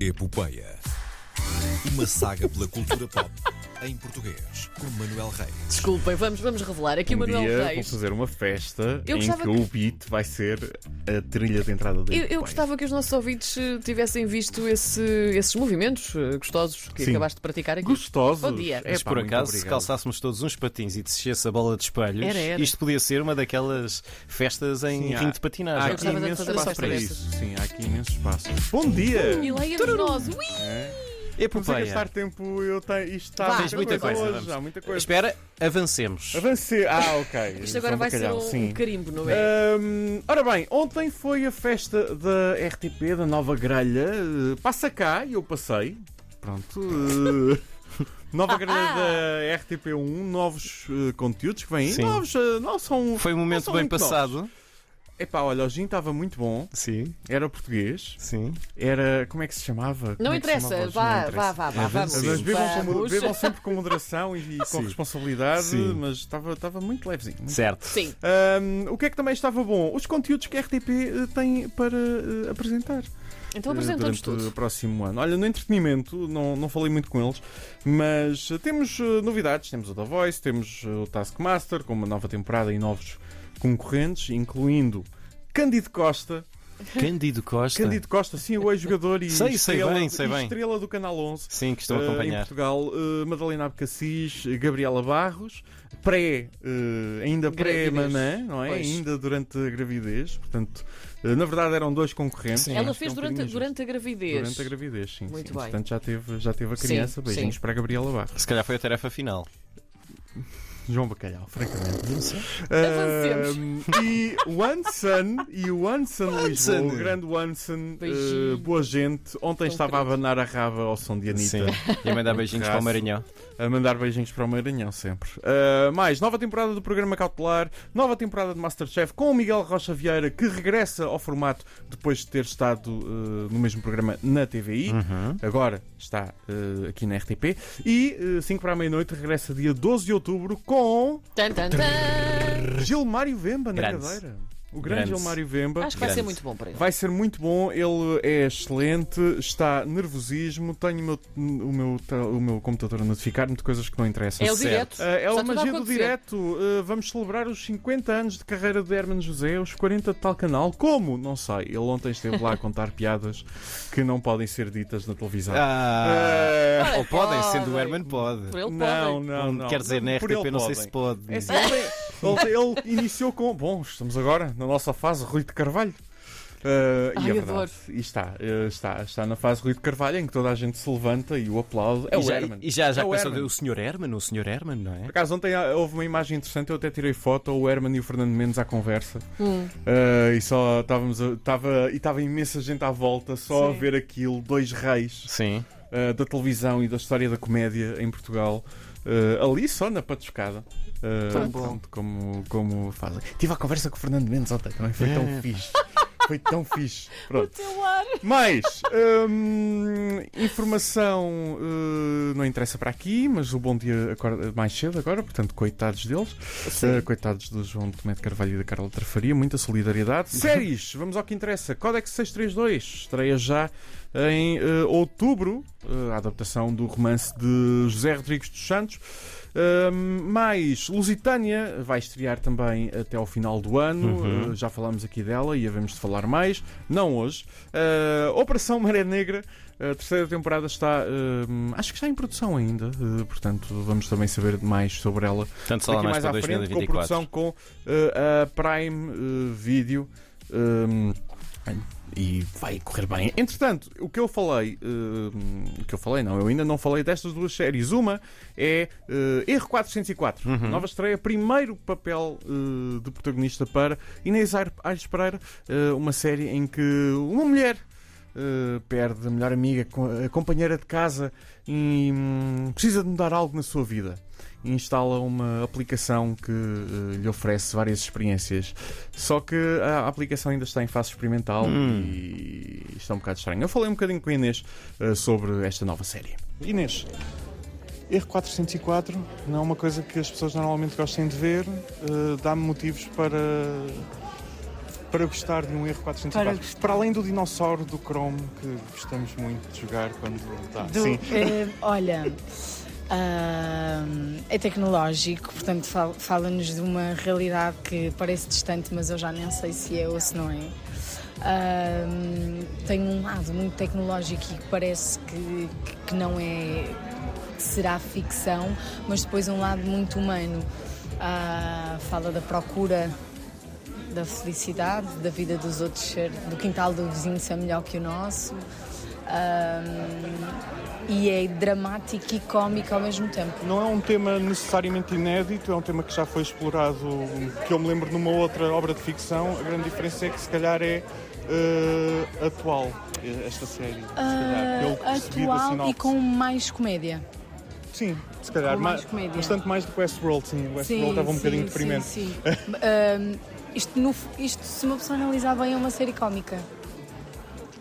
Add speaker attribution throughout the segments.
Speaker 1: Epopeia. Uma saga pela cultura pop em português, com Manuel Reis.
Speaker 2: Desculpem, vamos, vamos revelar. Aqui o
Speaker 3: um
Speaker 2: Manuel
Speaker 3: dia vou
Speaker 2: Reis.
Speaker 3: fazer uma festa
Speaker 2: Eu
Speaker 3: em que
Speaker 2: que-
Speaker 3: o beat vai ser a trilha de entrada da
Speaker 2: Eu, eu gostava que os nossos ouvintes eh, tivessem visto esse- esses movimentos eh, gostosos que
Speaker 3: Sim.
Speaker 2: acabaste de praticar aqui.
Speaker 3: Gostosos.
Speaker 2: Bom dia.
Speaker 3: É
Speaker 4: Mas
Speaker 3: pá,
Speaker 4: por acaso, se
Speaker 3: obrigado.
Speaker 4: calçássemos todos uns patins e descesse a bola de espelhos,
Speaker 2: Era, era.
Speaker 4: isto podia ser uma daquelas festas em
Speaker 3: Sim, há-
Speaker 4: ringue de
Speaker 3: Há
Speaker 4: patinagem.
Speaker 2: Eu
Speaker 3: aqui imenso espaço para isso. Sim, há aqui imenso espaço. Bom dia!
Speaker 2: E leia-nos nós. Ui!
Speaker 3: Vamos a
Speaker 4: Epopeia.
Speaker 3: gastar tempo, eu tenho. Isto está
Speaker 2: Vá.
Speaker 4: muita coisa,
Speaker 3: hoje, há muita coisa.
Speaker 4: Espera, avancemos.
Speaker 3: Avancei. Ah, ok.
Speaker 2: Isto agora vai ser um,
Speaker 3: sim.
Speaker 2: um carimbo, não é?
Speaker 3: Hum, ora bem, ontem foi a festa da RTP, da nova grelha. Uh, Passa cá e eu passei. Pronto. uh, nova grelha da RTP1, novos uh, conteúdos que vêm.
Speaker 4: Sim.
Speaker 3: Novos, uh, não são.
Speaker 4: Foi um
Speaker 3: não
Speaker 4: momento
Speaker 3: são
Speaker 4: bem passado.
Speaker 3: Epá, olha, o gin estava muito bom.
Speaker 4: Sim,
Speaker 3: Era português.
Speaker 4: sim.
Speaker 3: Era. Como é que se chamava?
Speaker 2: Não
Speaker 3: é que se
Speaker 2: interessa,
Speaker 3: chamava
Speaker 2: vá,
Speaker 3: Não
Speaker 2: vá,
Speaker 3: interessa.
Speaker 2: vá, vá,
Speaker 4: É,
Speaker 2: vamos.
Speaker 4: sim.
Speaker 3: Mas bebam, com-
Speaker 2: Vamos.
Speaker 3: bebam sempre com moderação e, e com responsabilidade,
Speaker 4: Sim.
Speaker 3: mas estava, estava muito levezinho. muito
Speaker 4: Certo.
Speaker 2: Sim.
Speaker 3: Ahm, o que é que também estava bom? Os conteúdos que a RTP eh, tem para eh, apresentar
Speaker 2: Então
Speaker 3: eh,
Speaker 2: apresentamos
Speaker 3: durante
Speaker 2: tudo.
Speaker 3: o próximo ano. Olha, no entretenimento, não, não falei muito com eles, mas temos novidades. Temos o The Voice, temos o Taskmaster com uma nova temporada e novos concorrentes, incluindo Cândido Costa.
Speaker 4: Cândido Costa.
Speaker 3: Cândido Costa, sim, o ex-jogador e,
Speaker 4: Sei, sei
Speaker 3: estrela,
Speaker 4: bem, sei
Speaker 3: e
Speaker 4: bem.
Speaker 3: estrela do Canal 11.
Speaker 4: Sim, que estou a
Speaker 3: Eh, em
Speaker 4: acompanhar.
Speaker 3: Portugal, eh, Madalena Abcacis, Gabriela Barros, pré, eh, ainda pré-mamã, não é?
Speaker 2: Pois.
Speaker 3: Ainda durante a gravidez, portanto, eh, na verdade eram dois concorrentes.
Speaker 4: Sim.
Speaker 2: Ela
Speaker 3: Acho que é
Speaker 2: fez
Speaker 3: um
Speaker 2: durante, durante a gravidez.
Speaker 3: Durante a gravidez, sim.
Speaker 2: Muito
Speaker 3: sim.
Speaker 2: bem.
Speaker 3: Portanto, já teve, já teve a
Speaker 2: Sim,
Speaker 3: criança. Beijinhos
Speaker 2: sim.
Speaker 3: para a Gabriela Barros.
Speaker 4: Se calhar foi a tarefa final.
Speaker 3: João Bacalhau, francamente. Ah, e o Anson e o Anson Lisboa, o grande Anson,
Speaker 2: Beijinho.
Speaker 3: eh, boa gente. Ontem
Speaker 2: Tão
Speaker 3: estava a
Speaker 2: querido.
Speaker 3: abanar a raba ao som de Anitta.
Speaker 4: Sim. E a mandar beijinhos para o. Maranhão.
Speaker 3: A mandar beijinhos para o Maranhão sempre. Uh, mais, nova temporada do programa Cautelar, nova temporada de Masterchef com o Miguel Rocha Vieira, que regressa ao formato depois de ter estado uh, no mesmo programa na TVI.
Speaker 4: Uhum.
Speaker 3: Agora está uh, aqui na RTP. E 5 para a meia-noite regressa dia 12 de outubro com
Speaker 2: Tan, tan, tan.
Speaker 3: Gilmário Vemba na
Speaker 4: Grande.
Speaker 3: cadeira. O grande,
Speaker 4: Grande.
Speaker 3: Gilmário Vemba.
Speaker 2: Acho que vai ser muito bom para ele.
Speaker 3: Vai ser muito bom, ele é excelente, está nervosismo, tenho o meu, o meu, o meu computador a notificar-me de coisas que não interessam.
Speaker 2: É o
Speaker 4: Certo.
Speaker 2: direto.
Speaker 3: Ah, é
Speaker 2: Está
Speaker 3: a
Speaker 2: tudo a
Speaker 3: magia do
Speaker 2: acontecer.
Speaker 3: direto. Uh, vamos celebrar os 50 anos de carreira de Herman José, os 40 de tal canal. Como? Não sei. Ele ontem esteve lá a contar piadas que não podem ser ditas na televisão.
Speaker 4: Ah,
Speaker 3: Ah,
Speaker 4: ou podem, sendo o Herman pode.
Speaker 2: Por ele
Speaker 3: não,
Speaker 2: podem.
Speaker 3: não, não.
Speaker 4: Quer dizer, na
Speaker 3: Por
Speaker 4: RTP não sei
Speaker 3: podem.
Speaker 4: se pode.
Speaker 3: É assim, ele, ele- ele iniciou com. Bom, estamos agora na nossa fase Rui de Carvalho. Uh, e
Speaker 2: Ai,
Speaker 3: é verdade.
Speaker 2: adoro.
Speaker 3: E está, uh, está, está na fase Rui de Carvalho em que toda a gente se levanta e o aplaude. É
Speaker 4: e
Speaker 3: o
Speaker 4: já,
Speaker 3: Herman.
Speaker 4: E já, já
Speaker 3: É o
Speaker 4: começou
Speaker 3: Herman.
Speaker 4: o Sr. Herman, o Sr. Herman, não é?
Speaker 3: Por acaso, ontem ah, houve uma imagem interessante, eu até tirei foto, o Herman e o Fernando Mendes à conversa.
Speaker 2: Hum.
Speaker 3: Uh, e só estávamos a- estava e estava imensa gente à volta só a
Speaker 2: Sim.
Speaker 3: ver aquilo, dois reis
Speaker 4: Sim.
Speaker 3: Uh, da televisão e da história da comédia em Portugal, uh, ali só na patuscada. Uh,
Speaker 2: Tão
Speaker 4: bom.
Speaker 3: como, como fazem. Tive a conversa com o Fernando Mendes ontem, também foi tão
Speaker 4: É.
Speaker 3: fixe. Foi tão fixe. Pronto.
Speaker 2: Teu ar.
Speaker 3: Mais hum, informação uh, não interessa para aqui, mas o bom dia acorda mais cedo agora, portanto, coitados deles. Uh, coitados do João Tomé de Carvalho e da Carla Trafaria, muita solidariedade. Séries, vamos ao que interessa. Codex 632 estreia já em uh, outubro, uh, a adaptação do romance de José Rodrigues dos Santos. Um, mais Lusitânia vai estrear também até ao final do ano.
Speaker 4: Uhum.
Speaker 3: Uh, já falámos aqui dela e havemos de falar mais. Não hoje. Uh, Operação Maré Negra. A terceira temporada está, um, acho que está em produção ainda, uh, portanto vamos também saber mais sobre ela
Speaker 4: Portanto, só mais
Speaker 3: mais à frente, com
Speaker 4: 2024.
Speaker 3: produção com uh, a Prime uh, Video. um, e vai correr bem. Entretanto, o que eu falei, uh, o que eu falei, não, eu ainda não falei destas duas séries. Uma é uh, R404,
Speaker 4: Uhum.
Speaker 3: nova estreia, primeiro papel uh, de protagonista para Inês Aires Pereira, uma série em que uma mulher uh, perde a melhor amiga, a companheira de casa e hum, precisa de mudar algo na sua vida. E instala uma aplicação que uh, lhe oferece várias experiências. Só que a aplicação ainda está em fase experimental
Speaker 4: Hum.
Speaker 3: e está um bocado estranho. Eu falei um bocadinho com a Inês uh, sobre esta nova série. Inês, R404 não é uma coisa que as pessoas normalmente gostem de ver, uh, dá-me motivos para para gostar de um erro 404.
Speaker 5: Para
Speaker 3: Para, além do dinossauro do Chrome, que gostamos muito de jogar quando dá.
Speaker 5: Do-
Speaker 3: Sim.
Speaker 5: olha, ah, é tecnológico, portanto fal- fala-nos de uma realidade que parece distante, mas eu já nem sei se é ou se não é. Ah, tem um lado muito tecnológico e que parece que, que não é que será ficção, mas depois um lado muito humano. Ah, fala da procura da felicidade, da vida dos outros ser, do quintal do vizinho ser melhor que o nosso. E é dramático e cómico ao mesmo tempo.
Speaker 3: Não é um tema necessariamente inédito, é um tema que já foi explorado, que eu me lembro numa outra obra de ficção. A grande diferença é que se calhar é eh, atual, esta série. Se calhar,
Speaker 5: Ah, atual e com mais comédia.
Speaker 3: Sim, se calhar.
Speaker 5: com mais
Speaker 3: ma-
Speaker 5: comédia.
Speaker 3: Bastante mais do que Westworld, sim. Westworld estava um bocadinho deprimente.
Speaker 5: Sim, sim. Ahm, isto, no- isto, se uma pessoa analisar bem, é uma série cómica.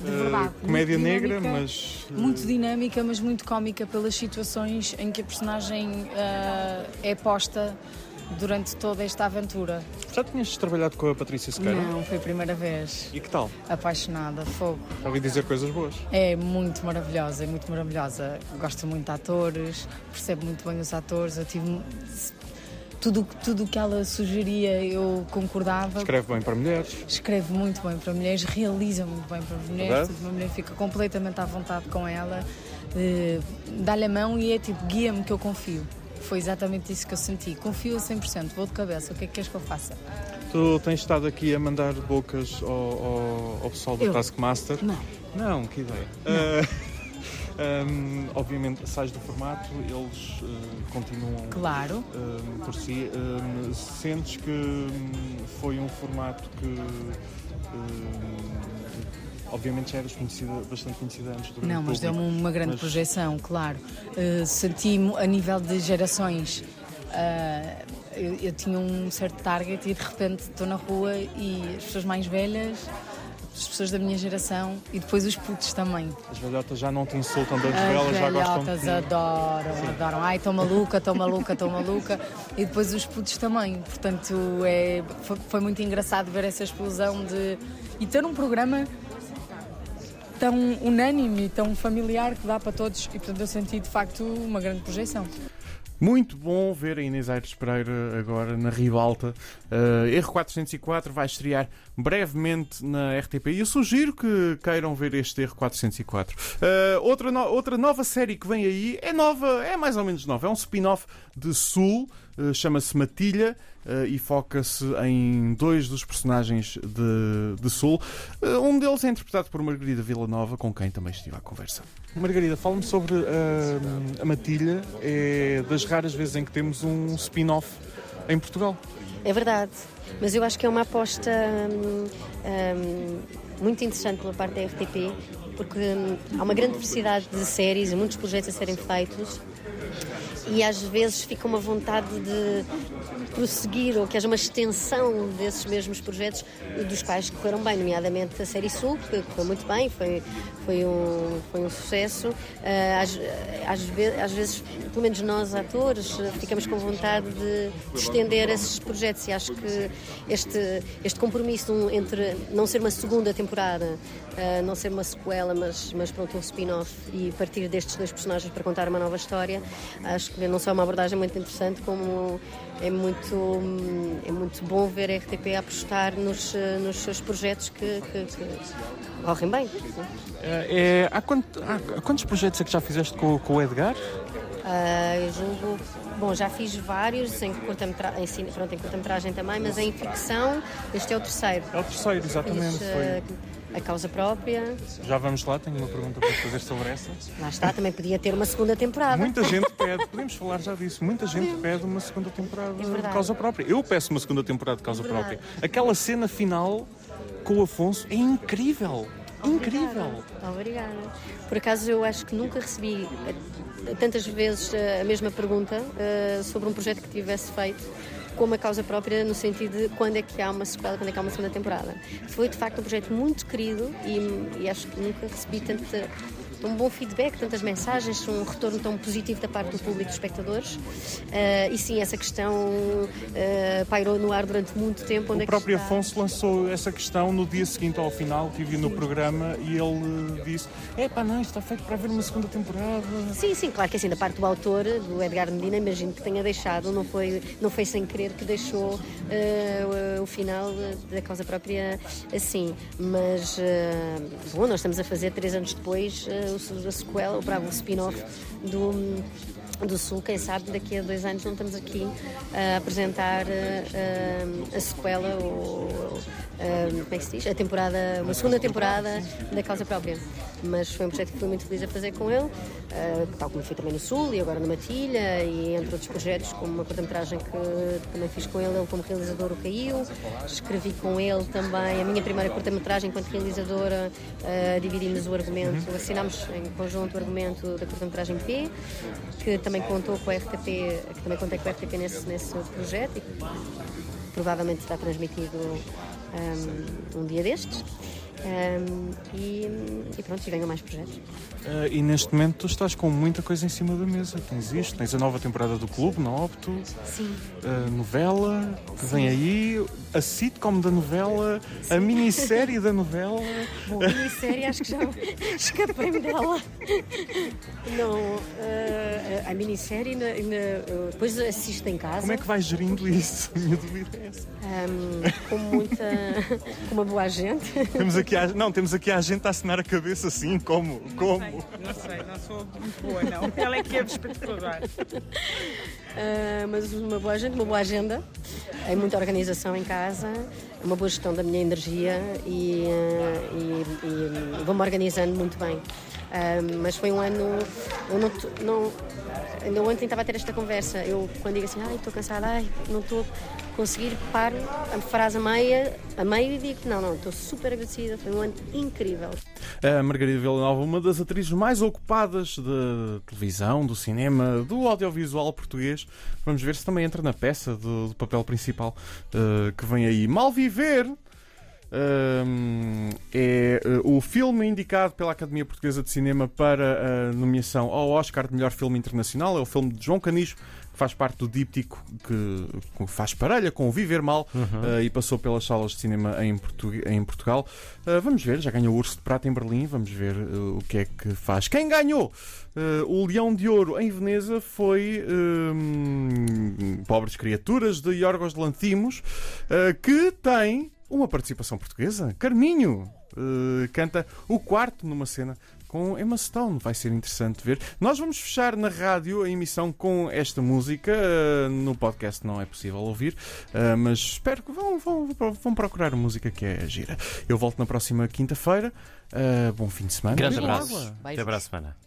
Speaker 5: De
Speaker 3: Eh,
Speaker 5: verdade.
Speaker 3: comédia negra, mas. eh,
Speaker 5: Muito dinâmica, mas muito cómica pelas situações em que a personagem ah, é posta durante toda esta aventura.
Speaker 3: Já tinhas trabalhado com a Patrícia Sequeira?
Speaker 5: Não, foi a primeira vez.
Speaker 3: E que tal?
Speaker 5: Apaixonada, fogo.
Speaker 3: Ouvi dizer coisas boas.
Speaker 5: É muito maravilhosa, é muito maravilhosa. Gosto muito de atores, percebe muito bem os atores. Eu tive tudo tudo o que ela sugeria eu concordava.
Speaker 3: Escreve bem para mulheres.
Speaker 5: Escreve muito bem para mulheres, realiza muito bem para mulheres. Portanto, Uma mulher fica completamente à vontade com ela, eh, dá-lhe a mão e é tipo, guia-me que eu confio. Foi exatamente isso que eu senti. Confio a 100%, vou de cabeça, o que é que queres que eu faça?
Speaker 3: Tu tens estado aqui a mandar bocas ao, ao, ao pessoal do
Speaker 5: Eu?
Speaker 3: Taskmaster.
Speaker 5: Não.
Speaker 3: Não, que ideia. Ah, hum, obviamente, sais do formato, eles ah, continuam
Speaker 5: Claro.
Speaker 3: por si. Hum, sentes que hum, foi um formato que. obviamente já eras conhecida, bastante conhecida antes do
Speaker 5: Não, mas deu-me uma grande
Speaker 3: Mas-
Speaker 5: projeção, claro. Uh, Senti-me a nível de gerações. uh, eu, eu tinha um certo target e de repente estou na rua e as pessoas mais velhas, as pessoas da minha geração e depois os putos também.
Speaker 3: As velhotas já não te insultam das
Speaker 5: As
Speaker 3: velas, já gostam de
Speaker 5: velhotas adoram, adoram. Ai, estou maluca, estou maluca, estou maluca. E depois os putos também. Portanto, é, foi, foi muito engraçado ver essa explosão de. E ter um programa tão unânime e tão familiar que dá para todos. E portanto, eu senti de facto uma grande projeção.
Speaker 3: Muito bom ver a Inês Aires Pereira agora na Ribalta. Uh, R404 vai estrear brevemente na RTP e eu sugiro que queiram ver este R404. Uh, outra, no- outra nova série que vem aí é nova, é mais ou menos nova. É um spin-off de Sul, uh, chama-se Matilha. Uh, e foca-se em dois dos personagens de, de Sul. Uh, um deles é interpretado por Margarida Villanova, com quem também estive à conversa. Margarida, fala-me sobre uh, a Matilha. É das raras vezes em que temos um spin-off em Portugal.
Speaker 6: É verdade, mas eu acho que é uma aposta hum, hum, muito interessante pela parte da RTP, porque hum, há uma grande diversidade de séries e muitos projetos a serem feitos e às vezes fica uma vontade de prosseguir ou que haja uma extensão desses mesmos projetos dos quais correram bem, nomeadamente a série Sul, que correu muito bem, foi, foi, um, foi um sucesso. Ah, às, às, ve- às vezes, pelo menos nós atores, ficamos com vontade de, de estender esses projetos e acho que este, este compromisso entre não ser uma segunda temporada, ah, não ser uma sequela, mas, mas pronto, um spin-off e partir destes dois personagens para contar uma nova história, acho não só é uma abordagem muito interessante, como é muito, é muito bom ver a RTP apostar nos, nos seus projetos que, que- que correm bem.
Speaker 4: É, há, quanto- há- quantos projetos é que já fizeste com, com o Edgar?
Speaker 6: Ah, eu julgo, bom, já fiz vários em curta-metragem, em, cine- pronto, em curta-metragem também, mas em ficção este é o terceiro.
Speaker 3: É o terceiro, exatamente.
Speaker 6: Fiz, a causa própria.
Speaker 3: Já vamos lá, tenho uma pergunta para fazer sobre essa.
Speaker 6: lá está, também podia ter uma segunda temporada.
Speaker 3: Muita gente pede, podemos falar já disso, muita gente pede uma segunda temporada
Speaker 6: É
Speaker 3: de causa própria. Eu peço uma segunda temporada de causa
Speaker 6: Verdade.
Speaker 3: própria. Aquela cena final com o Afonso é incrível. Incrível.
Speaker 6: Obrigada. Por acaso eu acho que nunca recebi eh, tantas vezes eh, a mesma pergunta eh, sobre um projeto que tivesse feito como a causa própria, no sentido de quando é que há uma sequela, quando é que há uma segunda temporada. Foi de facto um projeto muito querido e, e acho que nunca recebi tanta, tão bom feedback, tantas mensagens, um retorno tão positivo da parte do público e dos espectadores. Uh, e sim, essa questão uh, pairou no ar durante muito tempo.
Speaker 4: O
Speaker 6: é
Speaker 4: próprio
Speaker 6: está?
Speaker 4: Afonso lançou essa questão no dia seguinte ao final, tive no programa e ele disse: É pá, não, está feito para haver uma segunda temporada.
Speaker 6: Sim, sim, claro que assim, da parte do autor, do Edgar Medina, imagino que tenha deixado, não foi, não foi sem querer que deixou eh, o final da causa própria assim. Mas, bom, nós estamos a fazer três anos depois a sequela, o bravo spin-off do. Do Sul, quem sabe daqui a dois anos não estamos aqui a apresentar eh, eh, a sequela ou eh, como é que se diz? A temporada, uma segunda temporada da causa própria. Mas foi um projeto que fui muito feliz a fazer com ele, eh, tal como fui também no Sul e agora na Matilha e entre outros projetos, como uma curta-metragem que também fiz com ele, ele como realizador o Caiu. Escrevi com ele também a minha primeira curta-metragem enquanto realizadora, eh, dividimos o argumento, assinámos em conjunto o argumento da curta-metragem P, que também contou com a RTP, que também contei com a RTP nesse, nesse projeto e que provavelmente será transmitido um, um dia destes. Um, e, e pronto, e venham mais projetos.
Speaker 4: Eh, e neste momento tu estás com muita coisa em cima da mesa. Tens isto, tens a nova temporada do clube na Opto,
Speaker 6: Sim.
Speaker 4: a novela que vem aí, a sitcom da novela, a minissérie da novela.
Speaker 6: Bom, minissérie, acho que já escapei-me dela. Não, eh, a minissérie ainda, eh, depois assisto em casa.
Speaker 4: Como é que vais gerindo isso? A minha dúvida é essa.
Speaker 6: um, com muita. com uma boa gente.
Speaker 4: Temos aqui a, não, temos aqui a gente a assinar a cabeça assim, como? Como?
Speaker 7: Não sei, não sou muito boa, não. Ela é que é espetacular.
Speaker 6: Uh, mas uma boa gente, uma boa agenda, é muita organização em casa, uma boa gestão da minha energia e, uh, e- e vou-me organizando muito bem. Uh, mas foi um ano. Eu não, não, ainda ontem estava a ter esta conversa. Eu, quando digo assim, estou cansada, ai, não estou a conseguir, paro a frase a meia, a meio e digo, não, não, estou super agradecida, foi um ano incrível.
Speaker 3: A Margarida Villanova, uma das atrizes mais ocupadas da televisão, do cinema, do audiovisual português. Vamos ver se também entra na peça do, do papel principal eh, que vem aí. Mal Viver hum, é eh, o filme indicado pela Academia Portuguesa de Cinema para a nomeação ao Oscar de melhor filme internacional. É o filme de João Canijo. que Faz parte do díptico que faz parelha com o Viver Mal eh, e passou pelas salas de cinema em, Portu- em Portugal. Uh, vamos ver, já ganhou o Urso de Prata em Berlim, vamos ver uh, o que é que faz. Quem ganhou uh, o Leão de Ouro em Veneza foi um, Pobres Criaturas de Yorgos Lanthimos, uh, que tem uma participação portuguesa. Carminho uh, canta o quarto numa cena com Emma Stone. Vai ser interessante ver. Nós vamos fechar na rádio a emissão com esta música. Uh, no podcast não é possível ouvir, uh, mas espero que vão, vão, vão procurar a música que é gira. Eu volto na próxima quinta-feira. Uh, bom fim de semana.
Speaker 8: Grande abraço. Até para a semana.